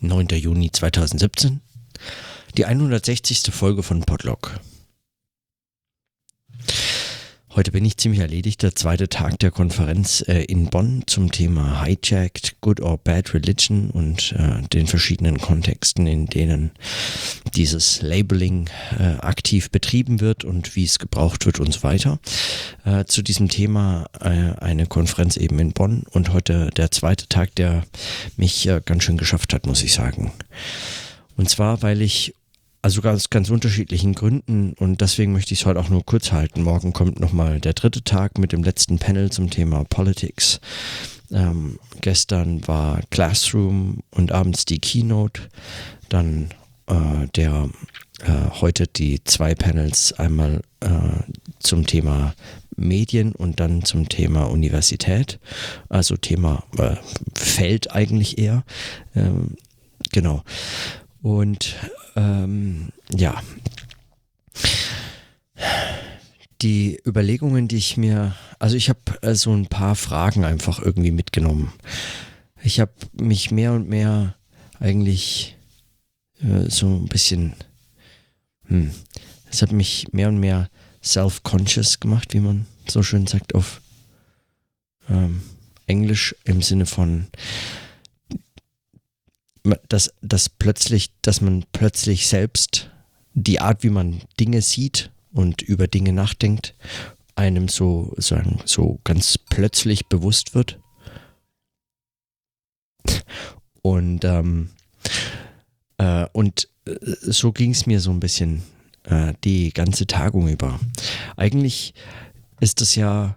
9. Juni 2017, die 160. Folge von Podlog. Heute bin ich ziemlich erledigt. Der zweite Tag der Konferenz äh, in Bonn zum Thema Hijacked, Good or Bad Religion und äh, den verschiedenen Kontexten, in denen dieses Labeling äh, aktiv betrieben wird und wie es gebraucht wird und so weiter. Äh, zu diesem Thema äh, eine Konferenz eben in Bonn und heute der zweite Tag, der mich äh, ganz schön geschafft hat, muss ich sagen. Und zwar, weil ich also aus ganz unterschiedlichen Gründen und deswegen möchte ich es heute auch nur kurz halten. Morgen kommt nochmal der dritte Tag mit dem letzten Panel zum Thema Politics. Ähm, gestern war Classroom und abends die Keynote. Dann äh, der äh, heute die zwei Panels einmal äh, zum Thema Medien und dann zum Thema Universität. Also Thema äh, Feld eigentlich eher. Ähm, genau. Und ähm, ja, die Überlegungen, die ich mir, also ich habe äh, so ein paar Fragen einfach irgendwie mitgenommen. Ich habe mich mehr und mehr eigentlich äh, so ein bisschen, hm, es hat mich mehr und mehr self-conscious gemacht, wie man so schön sagt auf ähm, Englisch im Sinne von, dass, dass plötzlich, dass man plötzlich selbst die Art, wie man Dinge sieht und über Dinge nachdenkt, einem so sagen, so ganz plötzlich bewusst wird. Und, ähm, äh, und äh, so ging es mir so ein bisschen äh, die ganze Tagung über. Eigentlich ist das ja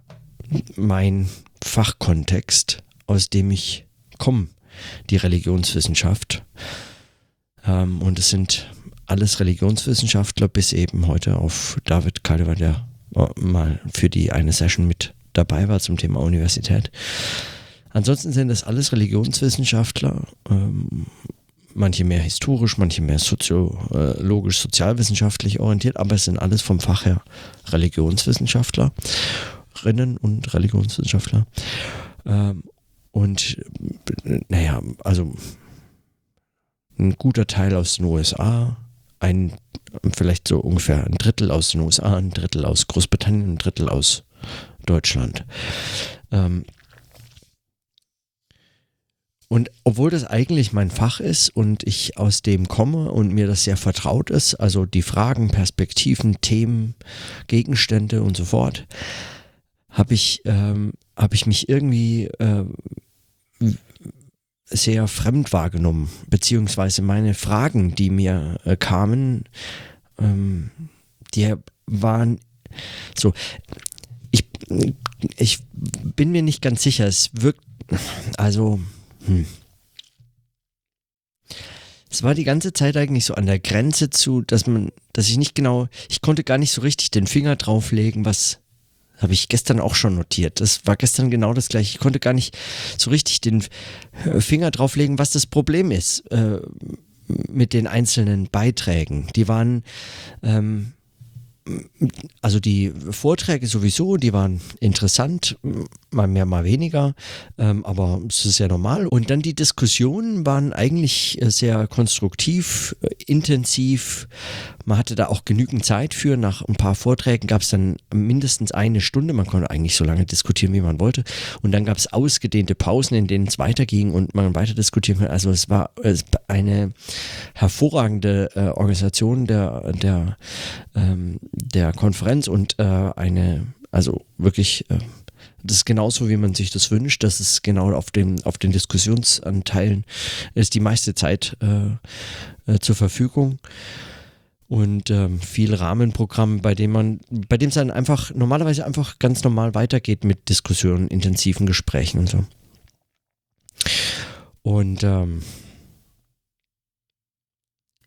mein Fachkontext, aus dem ich komme die Religionswissenschaft. Ähm, und es sind alles Religionswissenschaftler, bis eben heute auf David Kaldewa, der äh, mal für die eine Session mit dabei war zum Thema Universität. Ansonsten sind das alles Religionswissenschaftler, ähm, manche mehr historisch, manche mehr soziologisch, sozialwissenschaftlich orientiert, aber es sind alles vom Fach her Religionswissenschaftlerinnen und Religionswissenschaftler. Ähm, und naja, also ein guter Teil aus den USA, ein vielleicht so ungefähr ein Drittel aus den USA, ein Drittel aus Großbritannien, ein Drittel aus Deutschland. Ähm, und obwohl das eigentlich mein Fach ist und ich aus dem komme und mir das sehr vertraut ist, also die Fragen, Perspektiven, Themen, Gegenstände und so fort, habe ich, ähm, hab ich mich irgendwie äh, sehr fremd wahrgenommen, beziehungsweise meine Fragen, die mir äh, kamen, ähm, die waren so. Ich, ich bin mir nicht ganz sicher. Es wirkt, also, hm. Es war die ganze Zeit eigentlich so an der Grenze zu, dass man, dass ich nicht genau, ich konnte gar nicht so richtig den Finger drauflegen, was, habe ich gestern auch schon notiert. Das war gestern genau das gleiche. Ich konnte gar nicht so richtig den Finger drauflegen, was das Problem ist äh, mit den einzelnen Beiträgen. Die waren ähm, also die Vorträge sowieso, die waren interessant, mal mehr, mal weniger, ähm, aber es ist ja normal. Und dann die Diskussionen waren eigentlich äh, sehr konstruktiv, äh, intensiv. Man hatte da auch genügend Zeit für. Nach ein paar Vorträgen gab es dann mindestens eine Stunde. Man konnte eigentlich so lange diskutieren, wie man wollte. Und dann gab es ausgedehnte Pausen, in denen es weiterging und man weiter diskutieren konnte. Also es war eine hervorragende äh, Organisation der, der ähm, der Konferenz und äh, eine, also wirklich, äh, das ist genauso, wie man sich das wünscht. Das ist genau auf den, auf den Diskussionsanteilen ist die meiste Zeit äh, äh zur Verfügung und ähm, viel Rahmenprogramm, bei dem man, bei dem es dann einfach normalerweise einfach ganz normal weitergeht mit Diskussionen, intensiven Gesprächen und so. Und ähm,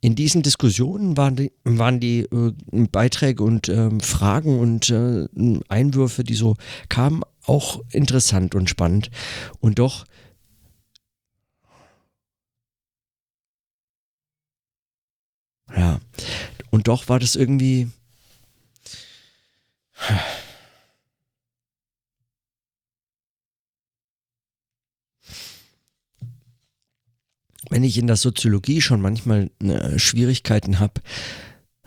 in diesen Diskussionen waren die, waren die äh, Beiträge und äh, Fragen und äh, Einwürfe, die so kamen, auch interessant und spannend. Und doch ja, und doch war das irgendwie wenn ich in der Soziologie schon manchmal äh, Schwierigkeiten habe,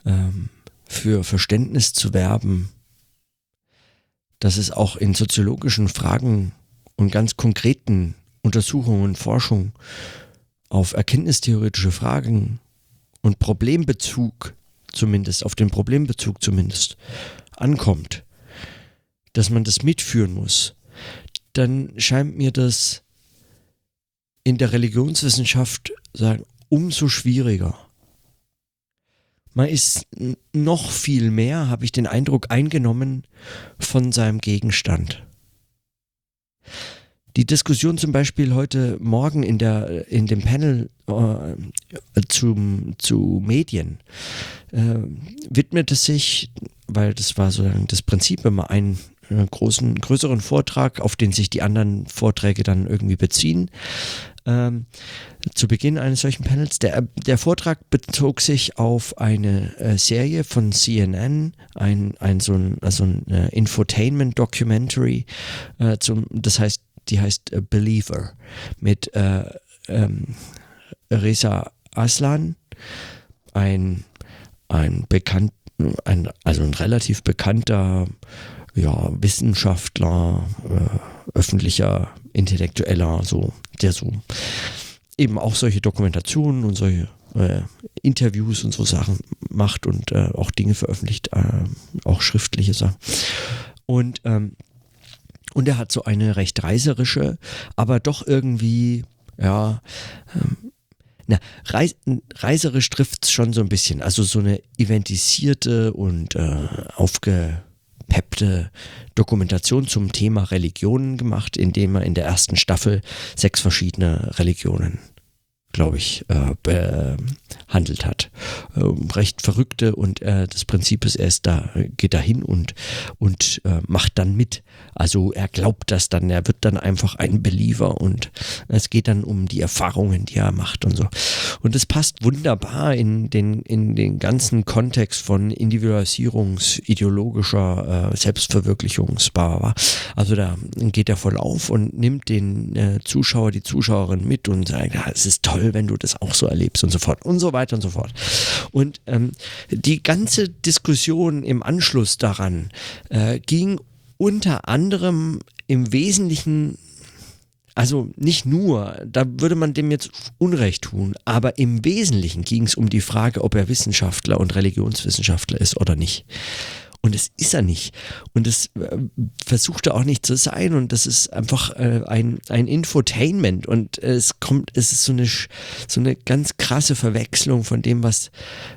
ähm, für Verständnis zu werben, dass es auch in soziologischen Fragen und ganz konkreten Untersuchungen und Forschung auf erkenntnistheoretische Fragen und Problembezug zumindest, auf den Problembezug zumindest ankommt, dass man das mitführen muss, dann scheint mir das in der Religionswissenschaft sagen, umso schwieriger. Man ist noch viel mehr, habe ich den Eindruck, eingenommen von seinem Gegenstand. Die Diskussion zum Beispiel heute Morgen in, der, in dem Panel äh, zum, zu Medien äh, widmete sich, weil das war sozusagen das Prinzip, wenn man äh, großen, größeren Vortrag, auf den sich die anderen Vorträge dann irgendwie beziehen, ähm, zu Beginn eines solchen Panels. Der, der Vortrag bezog sich auf eine äh, Serie von CNN, ein, ein so ein, also ein äh, Infotainment-Documentary, äh, das heißt, die heißt äh, Believer mit äh, ähm, Reza Aslan, ein, ein bekannt, ein, also ein relativ bekannter ja, Wissenschaftler, äh, öffentlicher Intellektueller, so, der so eben auch solche Dokumentationen und solche äh, Interviews und so Sachen macht und äh, auch Dinge veröffentlicht, äh, auch schriftliche Sachen. Und, ähm, und er hat so eine recht reiserische, aber doch irgendwie, ja, ähm, na, Reis, reiserisch trifft es schon so ein bisschen. Also so eine eventisierte und äh, aufge peppte Dokumentation zum Thema Religionen gemacht, indem er in der ersten Staffel sechs verschiedene Religionen glaube ich, äh, behandelt hat. Äh, recht verrückte und äh, das Prinzip ist, er ist da, geht da hin und, und äh, macht dann mit. Also er glaubt das dann, er wird dann einfach ein Believer und es geht dann um die Erfahrungen, die er macht und so. Und es passt wunderbar in den, in den ganzen Kontext von individualisierungsideologischer äh, Selbstverwirklichungsbar. Also da geht er voll auf und nimmt den äh, Zuschauer, die Zuschauerin mit und sagt, ja, es ist toll, wenn du das auch so erlebst und so fort und so weiter und so fort. Und ähm, die ganze Diskussion im Anschluss daran äh, ging unter anderem im Wesentlichen also nicht nur, da würde man dem jetzt Unrecht tun, aber im Wesentlichen ging es um die Frage, ob er Wissenschaftler und Religionswissenschaftler ist oder nicht. Und es ist er nicht. Und es äh, versucht er auch nicht zu sein. Und das ist einfach äh, ein, ein Infotainment. Und es kommt, es ist so eine, so eine ganz krasse Verwechslung von dem, was,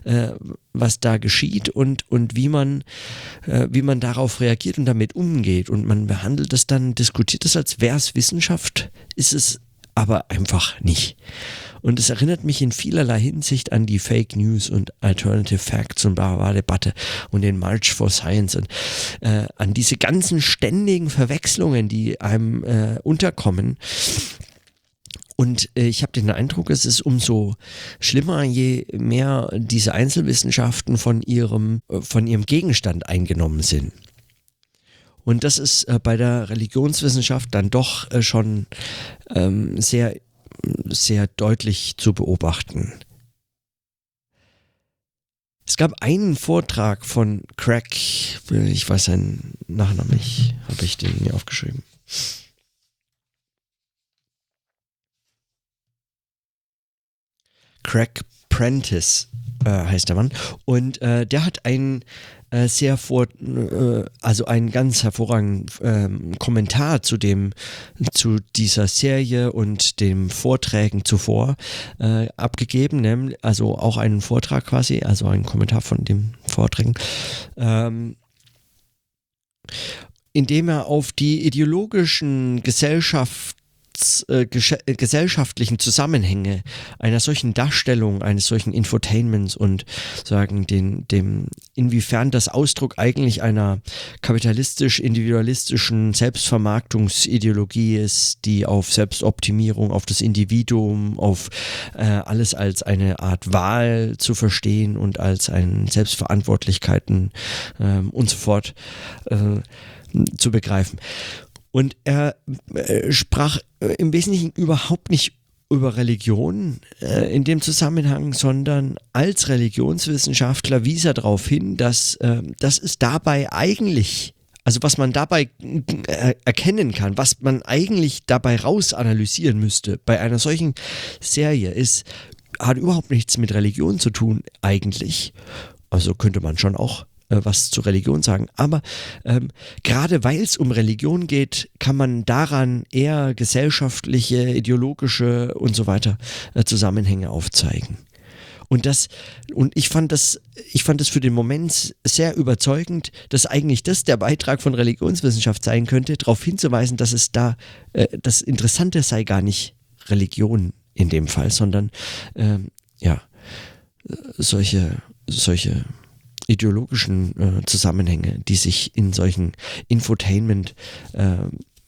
äh, was da geschieht und, und wie man, äh, wie man darauf reagiert und damit umgeht. Und man behandelt es dann, diskutiert es, als wäre es Wissenschaft, ist es aber einfach nicht. Und es erinnert mich in vielerlei Hinsicht an die Fake News und Alternative Facts und bla Debatte und den March for Science und äh, an diese ganzen ständigen Verwechslungen, die einem äh, unterkommen. Und äh, ich habe den Eindruck, es ist umso schlimmer, je mehr diese Einzelwissenschaften von ihrem, äh, von ihrem Gegenstand eingenommen sind. Und das ist äh, bei der Religionswissenschaft dann doch schon ähm, sehr sehr deutlich zu beobachten. Es gab einen Vortrag von Craig, ich weiß seinen Nachnamen nicht, habe ich den mir aufgeschrieben. Craig Prentice äh, heißt der Mann. Und äh, der hat einen äh, sehr vor, äh, also einen ganz hervorragenden ähm, Kommentar zu dem, zu dieser Serie und den Vorträgen zuvor äh, abgegeben, nämlich, also auch einen Vortrag quasi, also einen Kommentar von dem Vorträgen. Ähm, indem er auf die ideologischen Gesellschaft gesellschaftlichen Zusammenhänge einer solchen Darstellung, eines solchen Infotainments und sagen, den, dem, inwiefern das Ausdruck eigentlich einer kapitalistisch-individualistischen Selbstvermarktungsideologie ist, die auf Selbstoptimierung, auf das Individuum, auf äh, alles als eine Art Wahl zu verstehen und als ein Selbstverantwortlichkeiten äh, und so fort äh, zu begreifen. Und er äh, sprach äh, im Wesentlichen überhaupt nicht über Religion äh, in dem Zusammenhang, sondern als Religionswissenschaftler wies er darauf hin, dass, äh, dass es dabei eigentlich, also was man dabei äh, erkennen kann, was man eigentlich dabei rausanalysieren müsste bei einer solchen Serie, ist, hat überhaupt nichts mit Religion zu tun eigentlich. Also könnte man schon auch äh, was zu Religion sagen. Aber ähm, gerade weil es um Religion geht, kann man daran eher gesellschaftliche, ideologische und so weiter äh, Zusammenhänge aufzeigen. Und das, und ich fand das, ich fand das für den Moment sehr überzeugend, dass eigentlich das der Beitrag von Religionswissenschaft sein könnte, darauf hinzuweisen, dass es da, äh, das Interessante sei gar nicht Religion in dem Fall, sondern ähm, ja, solche, solche ideologischen äh, Zusammenhänge, die sich in solchen Infotainment äh,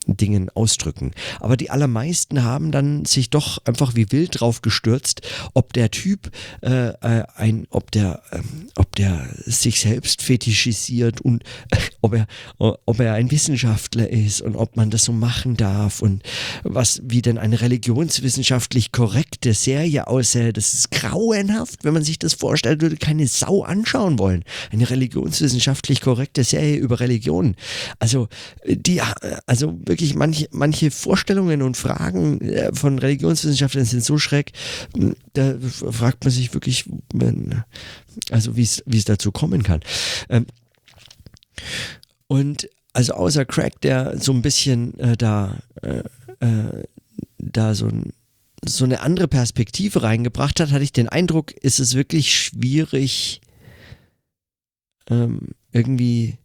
Dingen ausdrücken. Aber die allermeisten haben dann sich doch einfach wie wild drauf gestürzt, ob der Typ äh, äh ein, ob der, äh, ob der sich selbst fetischisiert und äh, ob er, ob er ein Wissenschaftler ist und ob man das so machen darf und was wie denn eine religionswissenschaftlich korrekte Serie aussähe. Das ist grauenhaft, wenn man sich das vorstellt, würde keine Sau anschauen wollen. Eine religionswissenschaftlich korrekte Serie über Religion. Also die, also wirklich manche, manche Vorstellungen und Fragen äh, von Religionswissenschaftlern sind so schräg, hm, da fragt man sich wirklich, also wie es dazu kommen kann. Ähm, und also außer Craig, der so ein bisschen äh, da, äh, äh, da so, ein, so eine andere Perspektive reingebracht hat, hatte ich den Eindruck, ist es wirklich schwierig, ähm, irgendwie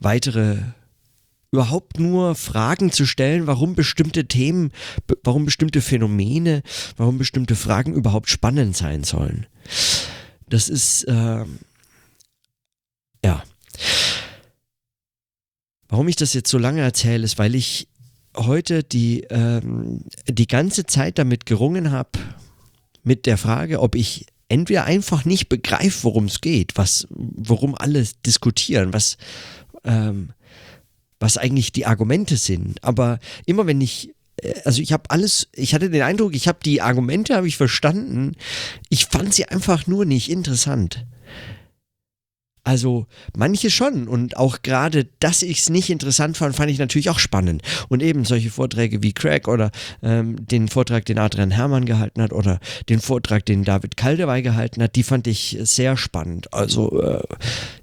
weitere überhaupt nur Fragen zu stellen, warum bestimmte Themen, warum bestimmte Phänomene, warum bestimmte Fragen überhaupt spannend sein sollen. Das ist, äh, ja. Warum ich das jetzt so lange erzähle, ist, weil ich heute die, ähm, die ganze Zeit damit gerungen habe, mit der Frage, ob ich entweder einfach nicht begreife, worum es geht, was, worum alle diskutieren, was, ähm, was eigentlich die Argumente sind. Aber immer wenn ich äh, also ich habe alles, ich hatte den Eindruck, ich habe die Argumente, habe ich verstanden. Ich fand sie einfach nur nicht interessant. Also manche schon und auch gerade, dass ich es nicht interessant fand, fand ich natürlich auch spannend. Und eben solche Vorträge wie Craig oder ähm, den Vortrag, den Adrian Herrmann gehalten hat oder den Vortrag, den David Kaldewey gehalten hat, die fand ich sehr spannend. Also äh,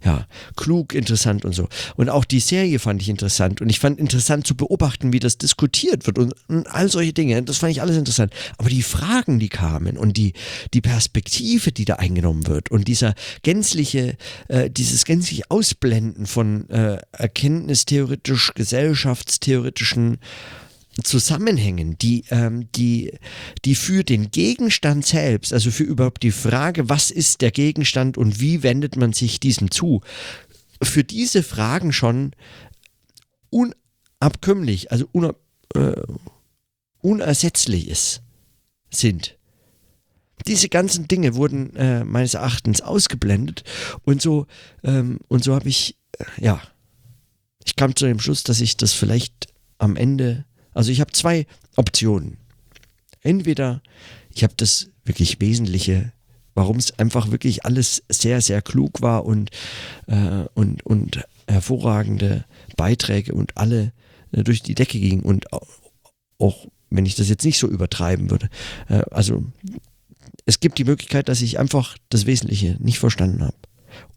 ja, klug, interessant und so. Und auch die Serie fand ich interessant und ich fand interessant zu beobachten, wie das diskutiert wird und, und all solche Dinge. Das fand ich alles interessant. Aber die Fragen, die kamen und die, die Perspektive, die da eingenommen wird und dieser gänzliche äh, dieses gänzlich Ausblenden von äh, erkenntnistheoretisch, gesellschaftstheoretischen Zusammenhängen, die, ähm, die, die für den Gegenstand selbst, also für überhaupt die Frage, was ist der Gegenstand und wie wendet man sich diesem zu, für diese Fragen schon unabkömmlich, also una, äh, unersetzlich ist, sind. Diese ganzen Dinge wurden äh, meines Erachtens ausgeblendet und so, ähm, und so habe ich, äh, ja, ich kam zu dem Schluss, dass ich das vielleicht am Ende, also ich habe zwei Optionen. Entweder ich habe das wirklich Wesentliche, warum es einfach wirklich alles sehr, sehr klug war und, äh, und, und hervorragende Beiträge und alle äh, durch die Decke gingen und auch, auch wenn ich das jetzt nicht so übertreiben würde, äh, also es gibt die Möglichkeit, dass ich einfach das Wesentliche nicht verstanden habe.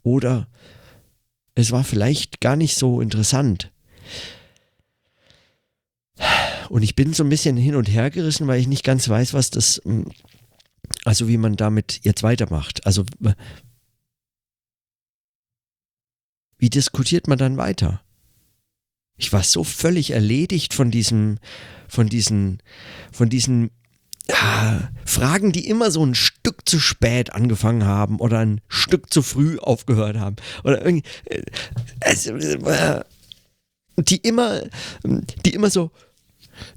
Oder es war vielleicht gar nicht so interessant. Und ich bin so ein bisschen hin und her gerissen, weil ich nicht ganz weiß, was das, hm, also wie man damit jetzt weitermacht. Also wie diskutiert man dann weiter? Ich war so völlig erledigt von diesem, von diesen, von diesen ja, Fragen, die immer so ein Stück zu spät angefangen haben oder ein Stück zu früh aufgehört haben. Oder irgendwie. Äh, die immer, die immer so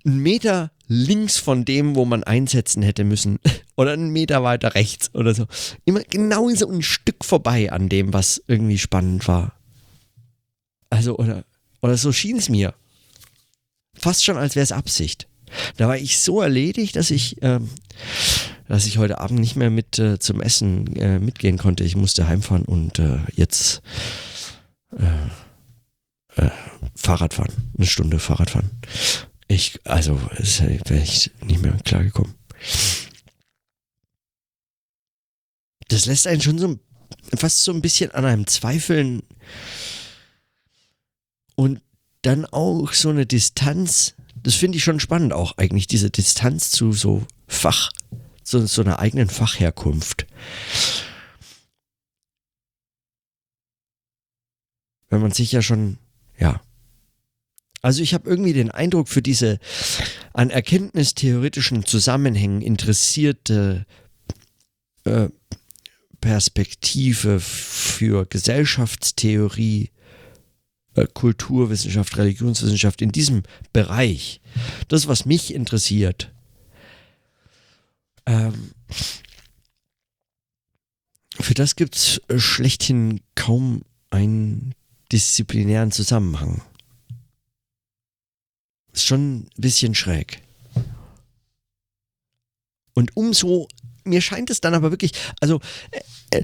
einen Meter links von dem, wo man einsetzen hätte müssen. Oder einen Meter weiter rechts oder so. Immer genau so ein Stück vorbei an dem, was irgendwie spannend war. Also, oder, oder so schien es mir. Fast schon, als wäre es Absicht. Da war ich so erledigt, dass ich, ähm, dass ich heute Abend nicht mehr mit äh, zum Essen äh, mitgehen konnte. Ich musste heimfahren und äh, jetzt äh, äh, Fahrrad fahren. Eine Stunde Fahrrad fahren. Ich, also, wäre ich nicht mehr klargekommen. Das lässt einen schon so fast so ein bisschen an einem zweifeln und dann auch so eine Distanz. Das finde ich schon spannend auch eigentlich, diese Distanz zu so Fach, so, so einer eigenen Fachherkunft. Wenn man sich ja schon, ja. Also ich habe irgendwie den Eindruck, für diese an erkenntnistheoretischen Zusammenhängen interessierte äh, Perspektive für Gesellschaftstheorie, Kulturwissenschaft, Religionswissenschaft in diesem Bereich, das, was mich interessiert, ähm, für das gibt es äh, schlechthin kaum einen disziplinären Zusammenhang. Ist schon ein bisschen schräg. Und umso mir scheint es dann aber wirklich, also äh, äh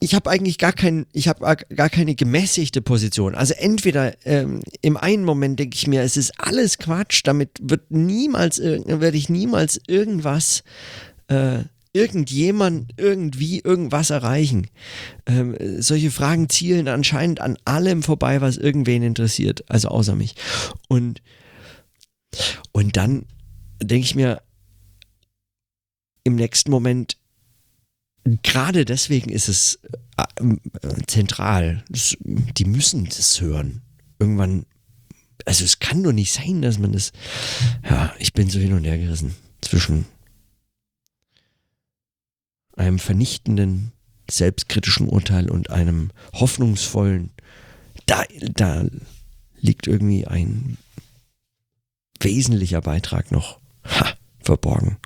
ich habe eigentlich gar kein, ich habe gar keine gemäßigte Position. Also entweder ähm, im einen Moment denke ich mir, es ist alles Quatsch, damit wird niemals, werde ich niemals irgendwas, äh, irgendjemand irgendwie irgendwas erreichen. Ähm, solche Fragen zielen anscheinend an allem vorbei, was irgendwen interessiert, also außer mich. Und und dann denke ich mir, im nächsten Moment, gerade deswegen ist es äh, äh, zentral. Die müssen das hören. Irgendwann, also es kann doch nicht sein, dass man das, ja, ich bin so hin und her gerissen zwischen einem vernichtenden, selbstkritischen Urteil und einem hoffnungsvollen, da, da liegt irgendwie ein wesentlicher Beitrag noch ha, verborgen.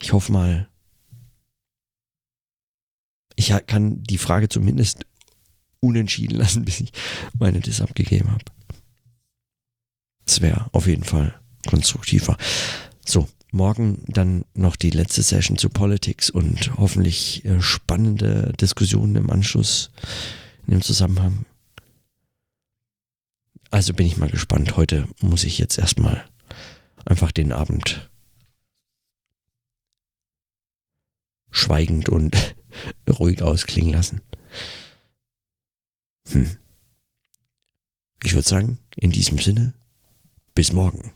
Ich hoffe mal, ich kann die Frage zumindest unentschieden lassen, bis ich meine Diss abgegeben habe. Das wäre auf jeden Fall konstruktiver. So, morgen dann noch die letzte Session zu Politics und hoffentlich äh, spannende Diskussionen im Anschluss in dem Zusammenhang. Also bin ich mal gespannt. Heute muss ich jetzt erstmal einfach den Abend schweigend und ruhig ausklingen lassen. Hm. Ich würde sagen, in diesem Sinne, bis morgen.